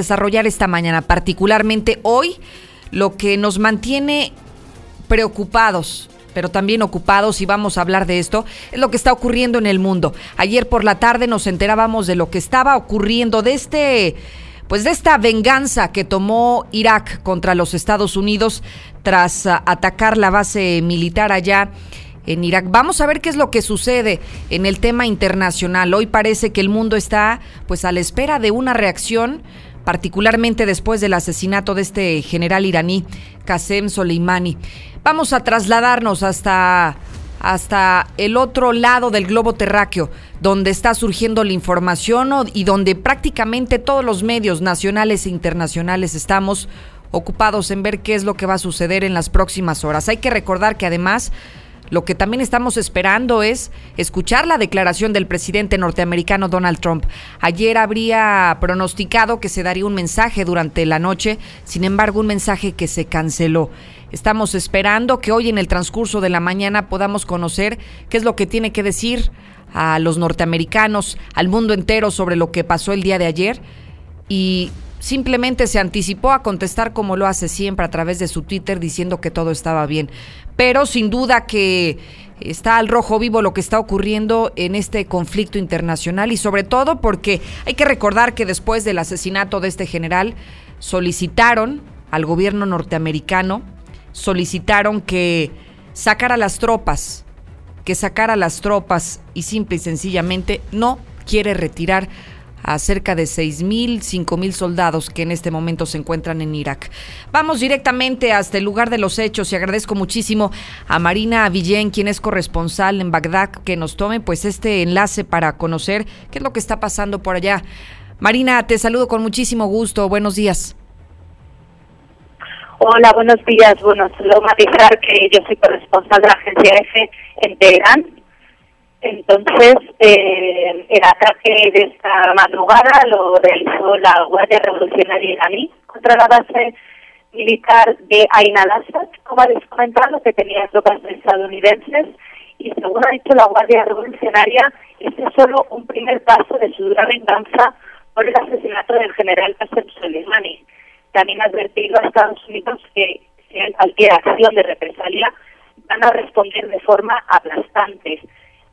desarrollar esta mañana, particularmente hoy, lo que nos mantiene preocupados, pero también ocupados, y vamos a hablar de esto, es lo que está ocurriendo en el mundo. Ayer por la tarde nos enterábamos de lo que estaba ocurriendo, de este, pues de esta venganza que tomó Irak contra los Estados Unidos tras uh, atacar la base militar allá en Irak. Vamos a ver qué es lo que sucede en el tema internacional. Hoy parece que el mundo está pues a la espera de una reacción particularmente después del asesinato de este general iraní, Qasem Soleimani. Vamos a trasladarnos hasta, hasta el otro lado del globo terráqueo, donde está surgiendo la información y donde prácticamente todos los medios nacionales e internacionales estamos ocupados en ver qué es lo que va a suceder en las próximas horas. Hay que recordar que además lo que también estamos esperando es escuchar la declaración del presidente norteamericano Donald Trump. Ayer habría pronosticado que se daría un mensaje durante la noche, sin embargo un mensaje que se canceló. Estamos esperando que hoy en el transcurso de la mañana podamos conocer qué es lo que tiene que decir a los norteamericanos, al mundo entero sobre lo que pasó el día de ayer y simplemente se anticipó a contestar como lo hace siempre a través de su Twitter diciendo que todo estaba bien. Pero sin duda que está al rojo vivo lo que está ocurriendo en este conflicto internacional y sobre todo porque hay que recordar que después del asesinato de este general solicitaron al gobierno norteamericano, solicitaron que sacara las tropas, que sacara las tropas y simple y sencillamente no quiere retirar a cerca de 6.000, 5.000 soldados que en este momento se encuentran en Irak. Vamos directamente hasta el lugar de los hechos y agradezco muchísimo a Marina Villén, quien es corresponsal en Bagdad, que nos tome pues este enlace para conocer qué es lo que está pasando por allá. Marina, te saludo con muchísimo gusto. Buenos días. Hola, buenos días. Bueno, solo matizar que yo soy corresponsal de la agencia EFE en Teherán entonces, eh, el ataque de esta madrugada lo realizó la Guardia Revolucionaria iraní contra la base militar de Ain al-Assad, como habéis comentado, que tenía tropas estadounidenses. Y según ha dicho la Guardia Revolucionaria, este es solo un primer paso de su dura venganza por el asesinato del general Qasem Soleimani. También ha advertido a Estados Unidos que si cualquier acción de represalia van a responder de forma aplastante.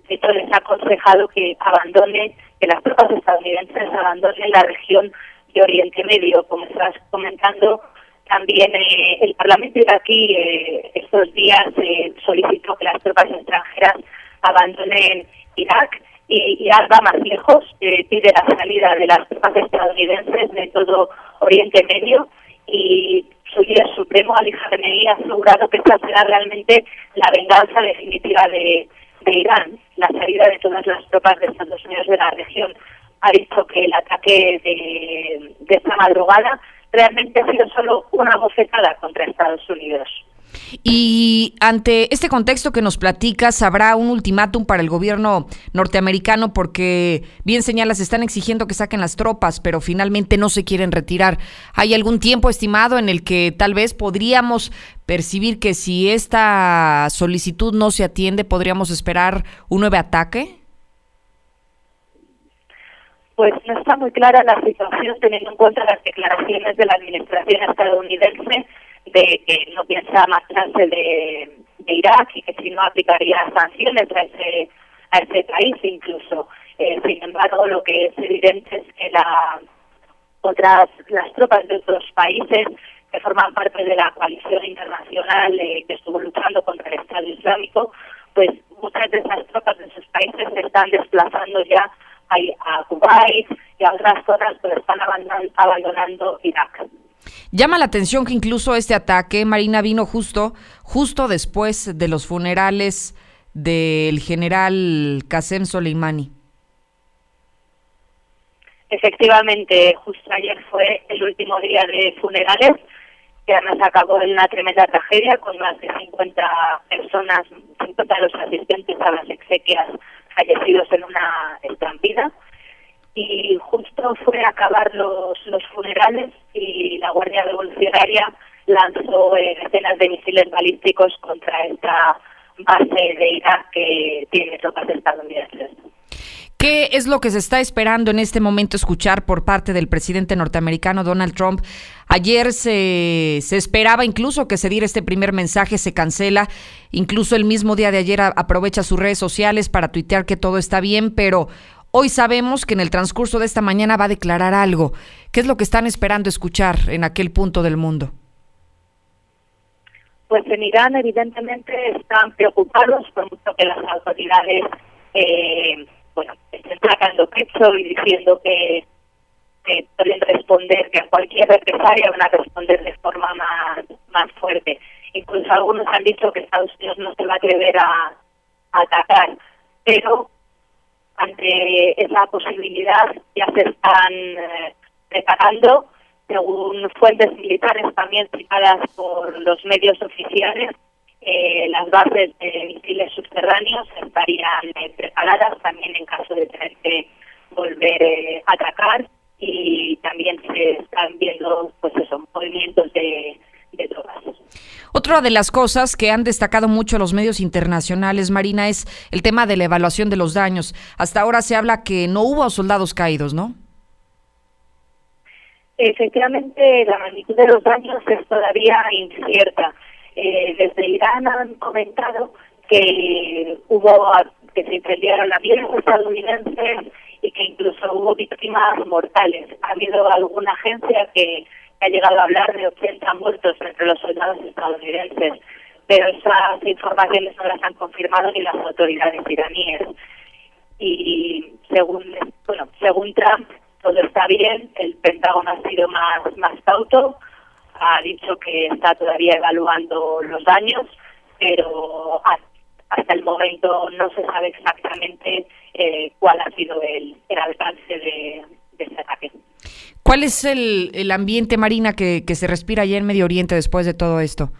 Hecho, les ha aconsejado que abandone, que las tropas estadounidenses abandonen la región de Oriente Medio. Como estás comentando, también eh, el Parlamento iraquí eh, estos días eh, solicitó que las tropas extranjeras abandonen Irak y Irak va más lejos, pide la salida de las tropas estadounidenses de todo Oriente Medio y su líder supremo, Ali Khamenei, ha asegurado que esta será realmente la venganza definitiva de, de Irán, la salida de todas las tropas de Estados Unidos de la región, ha dicho que el ataque de, de esta madrugada realmente ha sido solo una bofetada contra Estados Unidos. Y ante este contexto que nos platicas, habrá un ultimátum para el gobierno norteamericano porque, bien señalas, están exigiendo que saquen las tropas, pero finalmente no se quieren retirar. ¿Hay algún tiempo estimado en el que tal vez podríamos percibir que si esta solicitud no se atiende, podríamos esperar un nuevo ataque? Pues no está muy clara la situación teniendo en cuenta las declaraciones de la administración estadounidense de que no piensa marcharse de, Irak y que si no aplicaría sanciones a ese, a ese país incluso. Eh, sin embargo, lo que es evidente es que la, otras las tropas de otros países que forman parte de la coalición internacional eh, que estuvo luchando contra el Estado Islámico, pues muchas de esas tropas de esos países se están desplazando ya a, a Kuwait y a otras zonas, pero están abandonando Irak. Llama la atención que incluso este ataque, Marina, vino justo, justo después de los funerales del general Qasem Soleimani. Efectivamente, justo ayer fue el último día de funerales, que además acabó en una tremenda tragedia con más de 50 personas, 50 de los asistentes a las exequias fallecidos en una estampida y justo fue a acabar los, los funerales y la Guardia Revolucionaria lanzó eh, decenas de misiles balísticos contra esta base de Irak que tiene tropas estadounidenses. ¿Qué es lo que se está esperando en este momento escuchar por parte del presidente norteamericano Donald Trump? Ayer se, se esperaba incluso que se diera este primer mensaje, se cancela. Incluso el mismo día de ayer aprovecha sus redes sociales para tuitear que todo está bien, pero hoy sabemos que en el transcurso de esta mañana va a declarar algo. ¿Qué es lo que están esperando escuchar en aquel punto del mundo? Pues en Irán evidentemente están preocupados por mucho que las autoridades eh, bueno, estén sacando pecho y diciendo que, pueden responder, que a cualquier represalia van a responder de forma más, más fuerte. Incluso algunos han dicho que Estados Unidos no se va a atrever a, atacar, pero ante esa posibilidad ya se están eh, preparando según fuentes militares también citadas por los medios oficiales, eh, las bases de misiles subterráneos estarían eh, preparadas también en caso de tener que volver a atacar y también se están viendo pues eso, movimientos de, de drogas. Otra de las cosas que han destacado mucho los medios internacionales, Marina, es el tema de la evaluación de los daños. Hasta ahora se habla que no hubo soldados caídos, ¿no? Efectivamente, la magnitud de los daños es todavía incierta. Eh, desde Irán han comentado que hubo que se incendiaron aviones estadounidenses y que incluso hubo víctimas mortales. Ha habido alguna agencia que ha llegado a hablar de 80 muertos entre los soldados estadounidenses, pero esas informaciones no las han confirmado ni las autoridades iraníes. Y según bueno, según Trump, todo está bien, el Pentágono ha sido más, más cauto, ha dicho que está todavía evaluando los daños, pero hasta el momento no se sabe exactamente eh, cuál ha sido el, alcance de, ese ataque. ¿Cuál es el, el ambiente marina que, que se respira allá en Medio Oriente después de todo esto?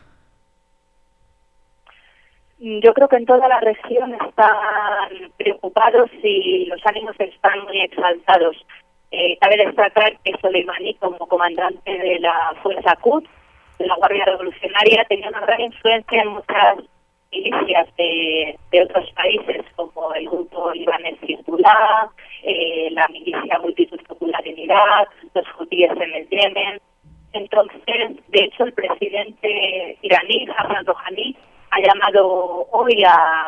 Yo creo que en toda la región están preocupados y los ánimos están muy exaltados. Eh, cabe destacar que Soleimani, como comandante de la Fuerza Quds, de la Guardia Revolucionaria, tenía una gran influencia en muchas milicias de, otros países, como el grupo libanés Hezbollah, eh, la milicia Multitud Popular en Irak, los judíos en el Yemen. Entonces, de hecho, el presidente iraní, Hassan Rouhani, ha llamado hoy a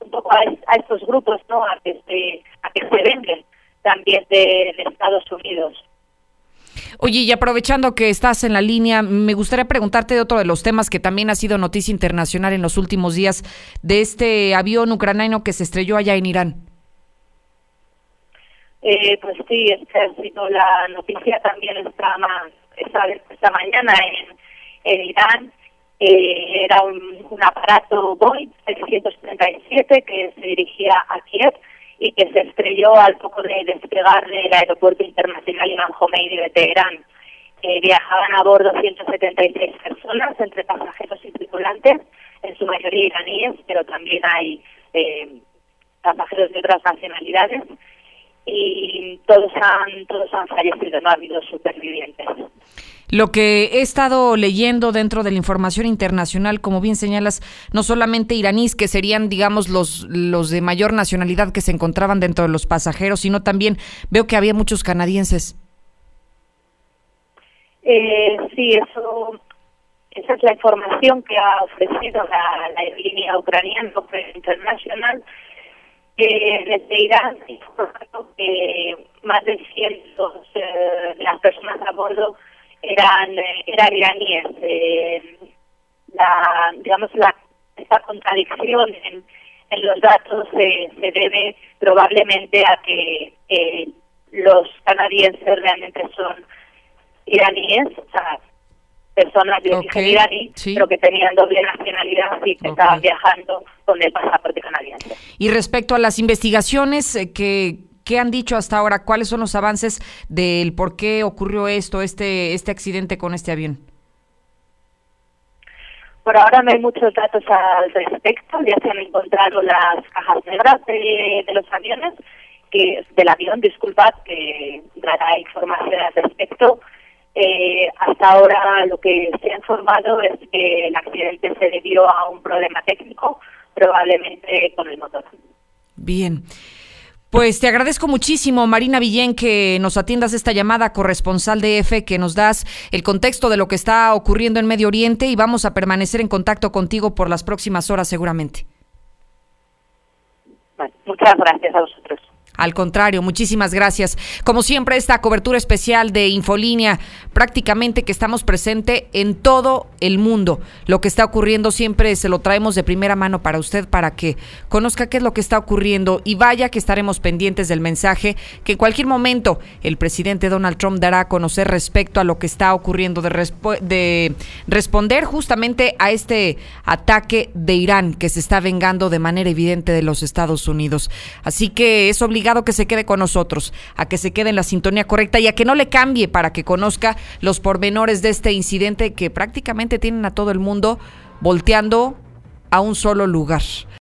un poco a, estos grupos, ¿no? A que se, a que se vengan también de, Estados Unidos. Oye, y aprovechando que estás en la línea, me gustaría preguntarte de otro de los temas que también ha sido noticia internacional en los últimos días, de este avión ucraniano que se estrelló allá en Irán. Eh, pues sí, esta ha sido la noticia también esta, esta, mañana en, Irán. Eh, era un, un aparato Boeing 637 que se dirigía a Kiev y que se estrelló al poco de despegar del aeropuerto internacional Imam Khomeini de Teherán. Eh, viajaban a bordo 176 personas, entre pasajeros y tripulantes, en su mayoría iraníes, pero también hay eh, pasajeros de otras nacionalidades y todos han todos han fallecido, no ha habido supervivientes. Lo que he estado leyendo dentro de la información internacional, como bien señalas, no solamente iraníes, que serían, digamos, los, los de mayor nacionalidad que se encontraban dentro de los pasajeros, sino también veo que había muchos canadienses. Eh, sí, eso, esa es la información que ha ofrecido la, la línea ucraniana International. Eh, desde Irán más de 100 eh, las personas a bordo eran, eh, eran iraníes. Eh, la, digamos, la, esta contradicción en, en los datos se, se debe probablemente a que eh, los canadienses realmente son iraníes, o sea, personas de origen iraní, pero que tenían doble nacionalidad y que estaban viajando con el pasaporte canadiense. Y respecto a las investigaciones que ¿Qué han dicho hasta ahora? ¿Cuáles son los avances del por qué ocurrió esto, este, este accidente con este avión? Por ahora no hay muchos datos al respecto. Ya se han encontrado las cajas negras de, los aviones, que del avión, disculpad, que dará información al respecto. Eh, hasta ahora lo que se ha informado es que el accidente se debió a un problema técnico, probablemente con el motor. Bien. Pues te agradezco muchísimo, Marina Villén, que nos atiendas esta llamada corresponsal de EFE, que nos das el contexto de lo que está ocurriendo en Medio Oriente y vamos a permanecer en contacto contigo por las próximas horas seguramente. muchas gracias a vosotros. Al contrario, muchísimas gracias. Como siempre, esta cobertura especial de Infolínea, prácticamente que estamos presente en todo el mundo. Lo que está ocurriendo siempre se lo traemos de primera mano para usted, para que conozca qué es lo que está ocurriendo y vaya que estaremos pendientes del mensaje que en cualquier momento el presidente Donald Trump dará a conocer respecto a lo que está ocurriendo, de, de responder justamente a este ataque de Irán que se está vengando de manera evidente de los Estados Unidos. Así que es que se quede con nosotros, a que se quede en la sintonía correcta y a que no le cambie para que conozca los pormenores de este incidente que prácticamente tienen a todo el mundo volteando a un solo lugar.